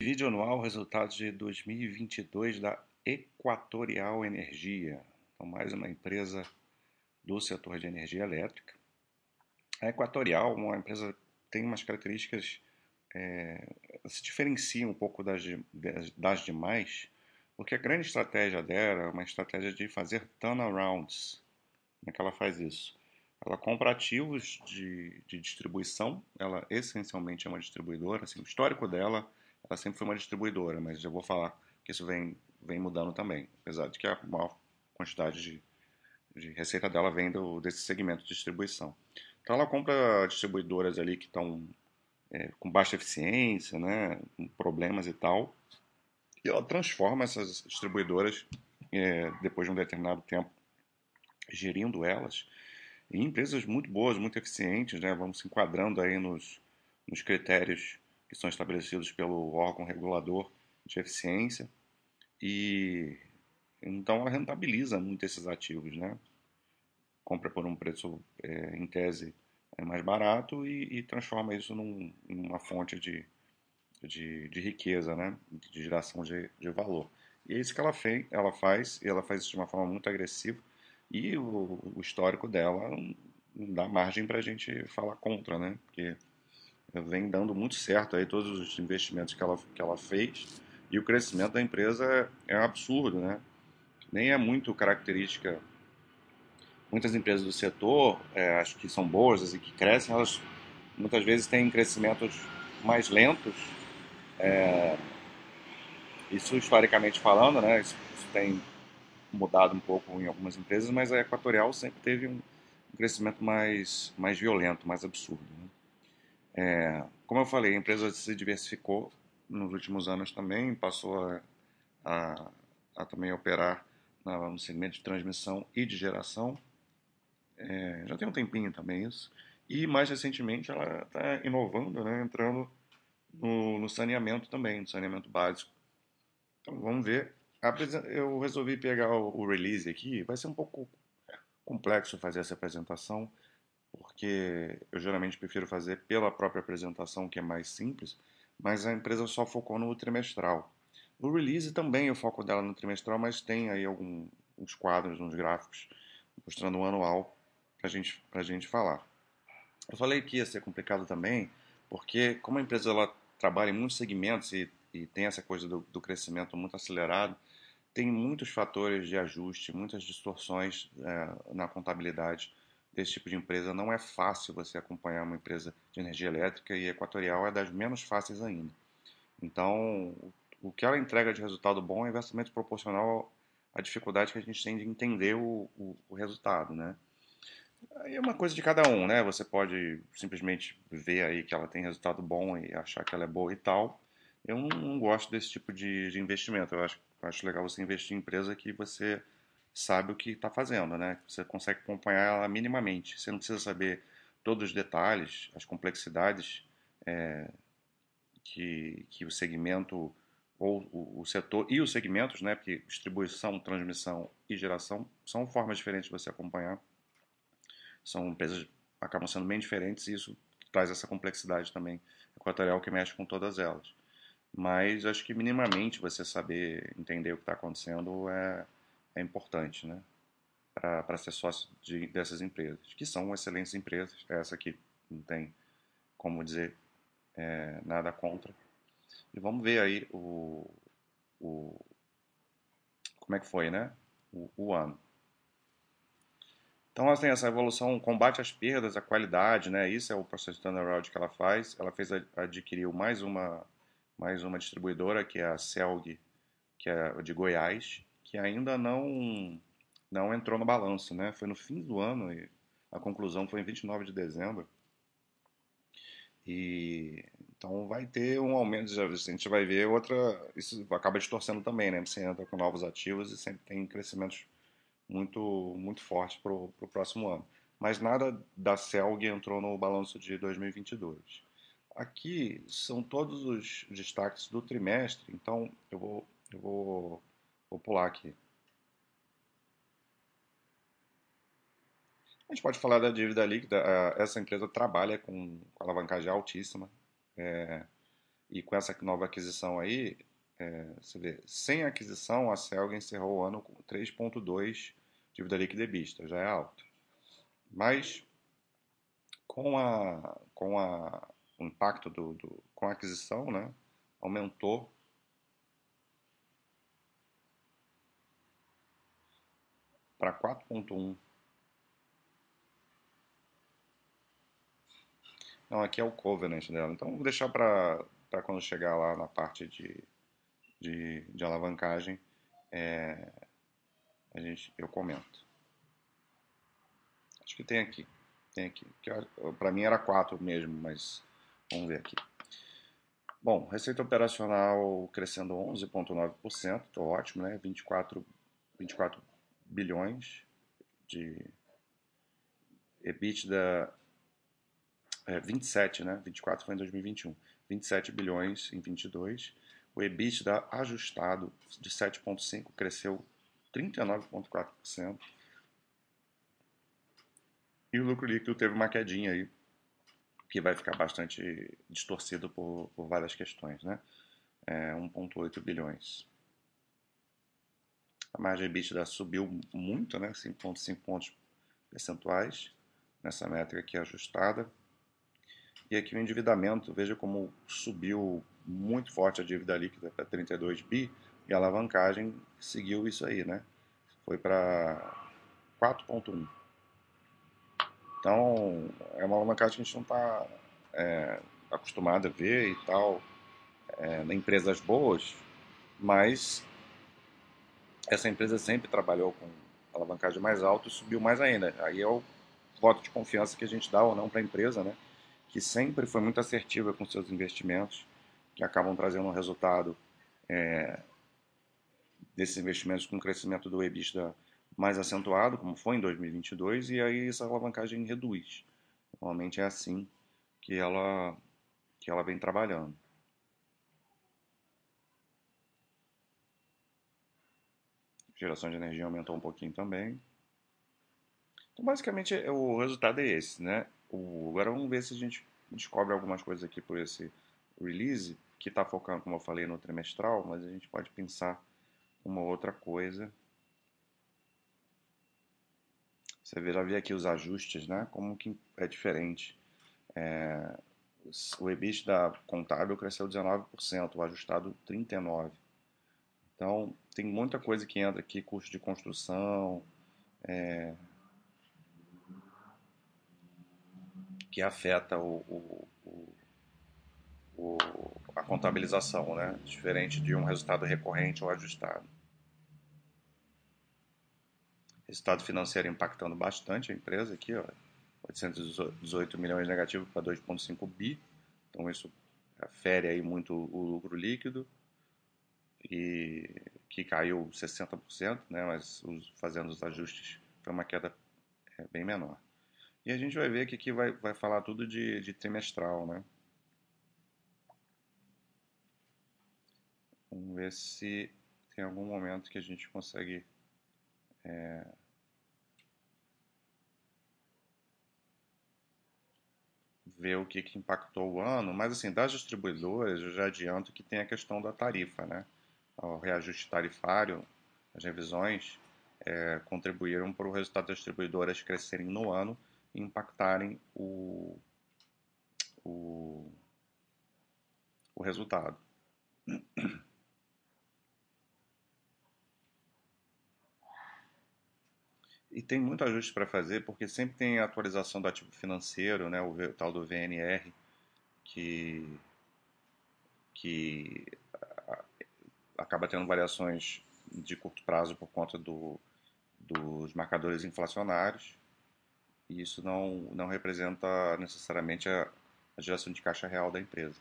Vídeo anual, resultados de 2022 da Equatorial Energia. Então, mais uma empresa do setor de energia elétrica. A Equatorial, uma empresa tem umas características, é, se diferencia um pouco das, das, das demais, porque a grande estratégia dela é uma estratégia de fazer turnarounds. Como é que ela faz isso? Ela compra ativos de, de distribuição, ela essencialmente é uma distribuidora, assim, o histórico dela ela sempre foi uma distribuidora, mas já vou falar que isso vem, vem mudando também, apesar de que a maior quantidade de, de receita dela vem do, desse segmento de distribuição. Então ela compra distribuidoras ali que estão é, com baixa eficiência, né, com problemas e tal, e ela transforma essas distribuidoras, é, depois de um determinado tempo, gerindo elas, em empresas muito boas, muito eficientes, né, vamos se enquadrando aí nos, nos critérios que são estabelecidos pelo órgão regulador de eficiência e então ela rentabiliza muito esses ativos, né? Compra por um preço é, em tese é mais barato e, e transforma isso num, numa fonte de, de, de, riqueza, né? De geração de, de valor. E é isso que ela, fez, ela faz, e ela faz isso de uma forma muito agressiva. E o, o histórico dela não dá margem para a gente falar contra, né? Porque vem dando muito certo aí todos os investimentos que ela, que ela fez e o crescimento da empresa é, é absurdo, né? Nem é muito característica. Muitas empresas do setor, é, acho que são boas e que crescem, elas muitas vezes têm crescimentos mais lentos. É, isso historicamente falando, né? Isso, isso, tem mudado um pouco em algumas empresas, mas a Equatorial sempre teve um, um crescimento mais, mais violento, mais absurdo. Né? É, como eu falei, a empresa se diversificou nos últimos anos também, passou a, a, a também operar no segmento de transmissão e de geração. É, já tem um tempinho também isso. E mais recentemente ela está inovando, né, entrando no, no, saneamento também, no saneamento básico. Então vamos ver. Eu resolvi pegar o, o release aqui, vai ser um pouco complexo fazer essa apresentação porque eu geralmente prefiro fazer pela própria apresentação, que é mais simples, mas a empresa só focou no trimestral. No release também o foco dela no trimestral, mas tem aí alguns quadros, uns gráficos, mostrando o anual para gente, a gente falar. Eu falei que ia ser complicado também, porque como a empresa ela trabalha em muitos segmentos e, e tem essa coisa do, do crescimento muito acelerado, tem muitos fatores de ajuste, muitas distorções é, na contabilidade desse tipo de empresa não é fácil você acompanhar uma empresa de energia elétrica e Equatorial é das menos fáceis ainda. Então, o que ela entrega de resultado bom é inversamente proporcional à dificuldade que a gente tem de entender o, o, o resultado, né? Aí é uma coisa de cada um, né? Você pode simplesmente ver aí que ela tem resultado bom e achar que ela é boa e tal. Eu não, não gosto desse tipo de, de investimento. Eu acho, acho legal você investir em empresa que você sabe o que está fazendo, né? Você consegue acompanhar ela minimamente. Você não precisa saber todos os detalhes, as complexidades é, que, que o segmento ou o, setor e os segmentos, né? Porque distribuição, transmissão e geração são formas diferentes de você acompanhar. São empresas acabam sendo bem diferentes e isso traz essa complexidade também equatorial que mexe com todas elas. Mas acho que minimamente você saber entender o que está acontecendo é é importante, né? Para ser sócio de, dessas empresas, que são excelentes empresas. Essa aqui não tem como dizer é, nada contra. E vamos ver aí o, o como é que foi, né? O, o ano. Então ela tem essa evolução, combate às perdas, a qualidade, né? Isso é o processo de turnaround que ela faz. Ela fez adquiriu mais uma mais uma distribuidora que é a Celg, que é de Goiás, que ainda não não entrou no balanço, né? Foi no fim do ano e a conclusão foi em 29 de dezembro. E então vai ter um aumento, a gente vai ver outra, isso acaba distorcendo também, né? Você entra com novos ativos e sempre tem crescimentos muito muito fortes para o próximo ano. Mas nada da Celg entrou no balanço de 2022. Aqui são todos os destaques do trimestre, então eu vou, eu vou Vou pular aqui. A gente pode falar da dívida líquida. Essa empresa trabalha com, alavancagem altíssima. É, E com essa nova aquisição aí, é, você vê, sem aquisição, a Celga encerrou o ano com 3,2 dívida líquida EBITDA, já é alto. Mas com, a, com a, o impacto do, do, com a aquisição, né, aumentou para 4,1. Não, aqui é o covenant dela. Então, vou deixar para quando chegar lá na parte de, de, de alavancagem, é, a gente, eu comento. Acho que tem aqui. Tem aqui. Para mim era 4 mesmo, mas vamos ver aqui. Bom, receita operacional crescendo 11,9%, tô ótimo, né? 24, 24 bilhões de EBITDA, é, 27, né? 24 foi em 2021, 27 bilhões em 22. O EBITDA ajustado de 7,5 cresceu 39,4%. E o lucro líquido teve uma quedinha aí, que vai ficar bastante distorcido por, por várias questões, né? É 1,8 bilhões. A margem EBITDA subiu muito, né? 5,5 pontos percentuais nessa métrica aqui ajustada. E aqui o endividamento, veja como subiu muito forte a dívida líquida para 32 bi e a alavancagem seguiu isso aí, né? Foi para 4,1. Então, é uma alavancagem que a gente não está é, acostumado a ver e tal, é, em empresas boas, mas essa empresa sempre trabalhou com alavancagem mais alta e subiu mais ainda. Aí é o voto de confiança que a gente dá ou não para a empresa, né? que sempre foi muito assertiva com seus investimentos, que acabam trazendo um resultado é, desses investimentos com um crescimento do EBITDA mais acentuado, como foi em 2022, e aí essa alavancagem reduz. Normalmente é assim que ela, que ela vem trabalhando. Geração de energia aumentou um pouquinho também. Então, basicamente, o resultado é esse, né? O, agora vamos ver se a gente descobre algumas coisas aqui por esse release, que está focando, como eu falei, no trimestral, mas a gente pode pensar uma outra coisa. Você já vê aqui os ajustes, né? Como que é diferente. É, o EBITDA contábil cresceu 19%, o ajustado 39%. Então, tem muita coisa que entra aqui, custo de construção, é, que afeta o, o, o, a contabilização, né? diferente de um resultado recorrente ou ajustado. Resultado financeiro impactando bastante a empresa aqui, ó, 818 milhões negativo para 2,5 bi, então isso afere aí muito o lucro líquido e que caiu 60%, né, mas fazendo os ajustes foi uma queda é, bem menor. E a gente vai ver que aqui vai, vai falar tudo de, de trimestral, né? Vamos ver se tem algum momento que a gente consegue é, ver o que, que impactou o ano, mas assim, das distribuidoras eu já adianto que tem a questão da tarifa, né? O reajuste tarifário, as revisões é, contribuíram para o resultado das distribuidoras crescerem no ano impactarem o, o, o resultado. E tem muito ajuste para fazer, porque sempre tem a atualização do ativo financeiro, né, o tal do VNR, que, que acaba tendo variações de curto prazo por conta do, dos marcadores inflacionários e isso não, não representa necessariamente a, a geração de caixa real da empresa.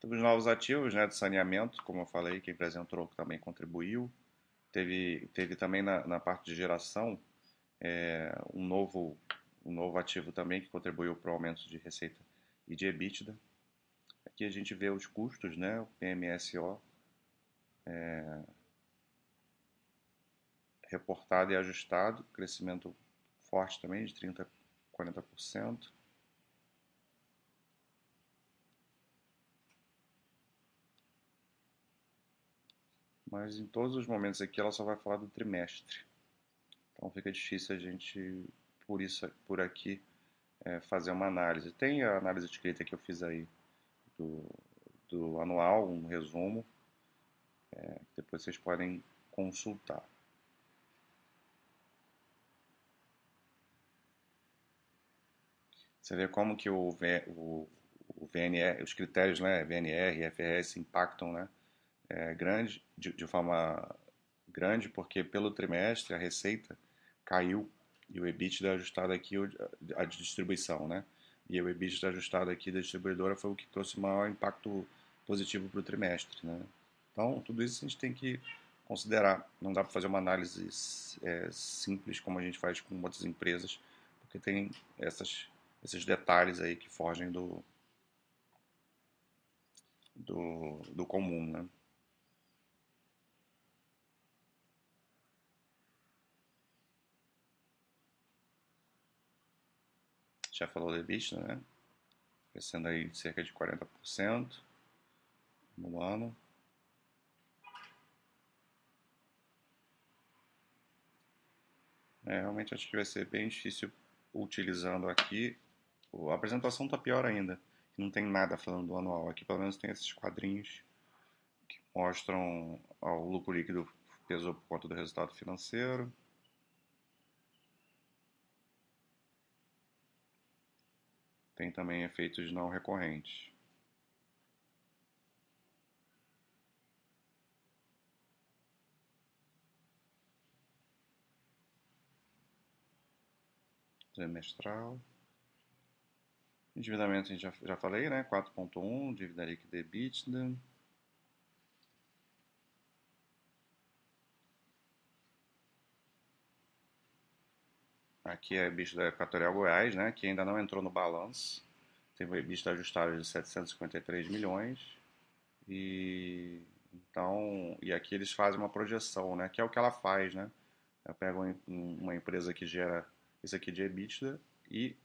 Temos novos ativos né, de saneamento, como eu falei, que a empresa entrou também contribuiu. Teve, teve também na, na parte de geração é, um, novo, um novo ativo também que contribuiu para o aumento de receita e de EBITDA. Aqui a gente vê os custos, né? O PMSO é, reportado e ajustado, crescimento forte também de 30, 40%. Mas em todos os momentos aqui ela só vai falar do trimestre. Então fica difícil a gente, por isso, por aqui, é, fazer uma análise. Tem a análise escrita que eu fiz aí do, do anual, um resumo, é, depois vocês podem consultar. Você vê como que o, o, o VNR, os critérios, né, VNR e FRS impactam, né, é, grande, de, de forma grande, porque pelo trimestre a receita caiu e o EBITDA ajustado aqui, a distribuição, né? E o EBITDA ajustado aqui da distribuidora foi o que trouxe maior impacto positivo para o trimestre, né? Então, tudo isso a gente tem que considerar. Não dá para fazer uma análise é, simples como a gente faz com outras empresas, porque tem essas, esses detalhes aí que fogem do, do, do comum, né? Já falou de EBITDA, né? Crescendo aí cerca de 40% no ano. É, realmente acho que vai ser bem difícil utilizando aqui. A apresentação está pior ainda. Não tem nada falando do anual. Aqui pelo menos tem esses quadrinhos que mostram o lucro líquido pesou por conta do resultado financeiro. Tem também efeitos não recorrentes. Trimestral. Endividamento a gente já, já falei, né? 4.1, dívida líquida EBITDA. Aqui é bicho da Equatorial Goiás, né, que ainda não entrou no balanço. Teve EBITDA ajustado de 753 milhões. E então, e aqui eles fazem uma projeção, né, que é o que ela faz, né? Ela pega uma empresa que gera isso aqui de EBITDA e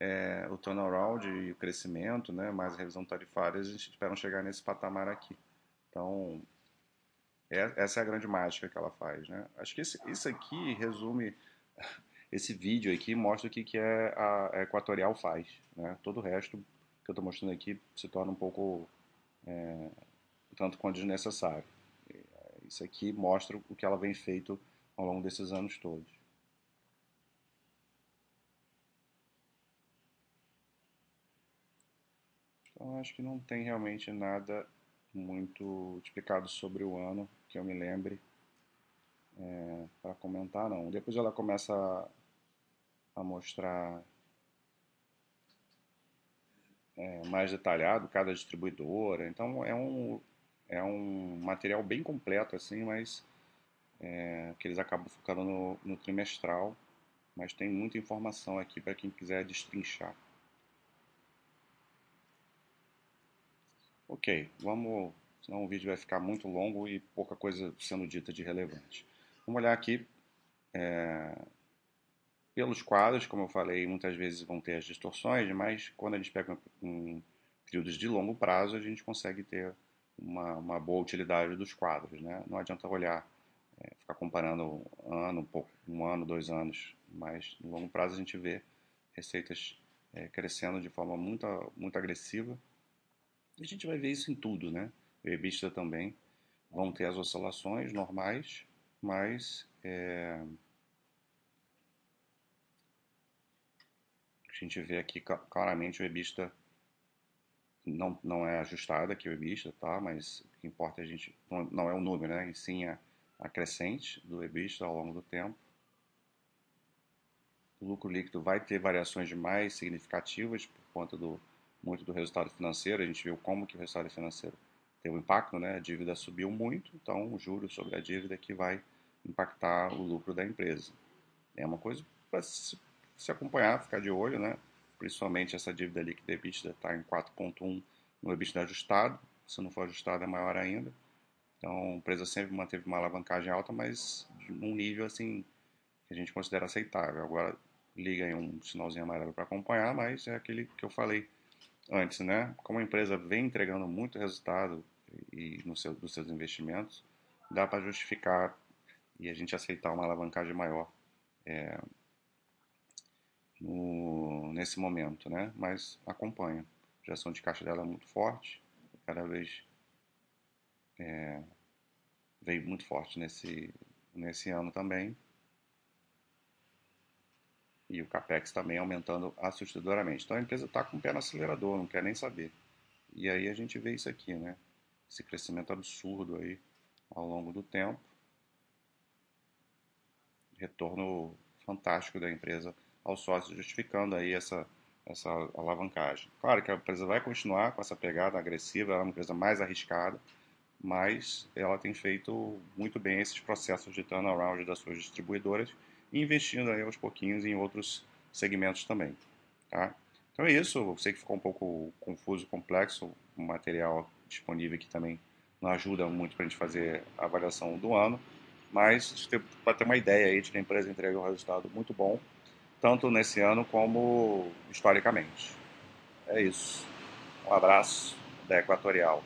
é, o turnaround e o crescimento, né, mais a revisão tarifária, eles esperam chegar nesse patamar aqui. Então, é, essa é a grande mágica que ela faz, né? Acho que esse, isso aqui resume esse vídeo aqui mostra o que, que é a, Equatorial faz. Né? Todo o resto que eu estou mostrando aqui se torna um pouco é, tanto quanto desnecessário. Isso aqui mostra o que ela vem feito ao longo desses anos todos. Então acho que não tem realmente nada muito explicado sobre o ano que eu me lembre é, para comentar não. Depois ela começa a, mostrar é, mais detalhado cada distribuidora. Então é um, é um material bem completo assim, mas é, que eles acabam focando no, no trimestral. Mas tem muita informação aqui para quem quiser destrinchar. Ok, vamos, senão o vídeo vai ficar muito longo e pouca coisa sendo dita de relevante. Vamos olhar aqui é, pelos quadros, como eu falei, muitas vezes vão ter as distorções, mas quando a gente pega um, períodos de longo prazo, a gente consegue ter uma, uma boa utilidade dos quadros. Né? Não adianta olhar, é, ficar comparando um ano, um, pouco, um ano, dois anos, mas no longo prazo a gente vê receitas é, crescendo de forma muito, muito agressiva. E a gente vai ver isso em tudo, né? O EBITDA também vão ter as oscilações normais, mas é, a gente vê aqui claramente o EBITDA não, não é ajustado aqui o EBITDA, tá? mas o que importa é a gente, não, é o número, né? e sim a, a crescente do EBITDA ao longo do tempo. O lucro líquido vai ter variações mais significativas por conta do muito do resultado financeiro. A gente viu como que o resultado financeiro tem um impacto, né? A dívida subiu muito, então o juros sobre a dívida que vai impactar o lucro da empresa. É uma coisa para se, acompanhar, ficar de olho, né? Principalmente essa dívida líquida EBITDA está em 4.1 no EBITDA ajustado, se não for ajustado é maior ainda. Então a empresa sempre manteve uma alavancagem alta, mas num nível assim que a gente considera aceitável. Agora liga aí um sinalzinho amarelo para acompanhar, mas é aquele que eu falei antes, né? Como a empresa vem entregando muito resultado e no seu, dos seus investimentos, dá para justificar e a gente aceitar uma alavancagem maior é, no, nesse momento, né? Mas acompanha. A geração de caixa dela é muito forte, cada vez é, veio muito forte nesse, nesse ano também. E o capex também aumentando assustadoramente. Então a empresa está com o pé no acelerador, não quer nem saber. E aí a gente vê isso aqui, né? Esse crescimento absurdo aí ao longo do tempo. Retorno fantástico da empresa aos sócios, justificando aí essa, essa alavancagem. Claro que a empresa vai continuar com essa pegada agressiva, ela é uma empresa mais arriscada, mas ela tem feito muito bem esses processos de turnaround das suas distribuidoras investindo aí aos pouquinhos em outros segmentos também. Tá? Então é isso, eu sei que ficou um pouco confuso, complexo, o material disponível aqui também não ajuda muito para a gente fazer a avaliação do ano, mas para ter uma ideia aí de que a empresa entregou um resultado muito bom, tanto nesse ano como historicamente. É isso. Um abraço da Equatorial.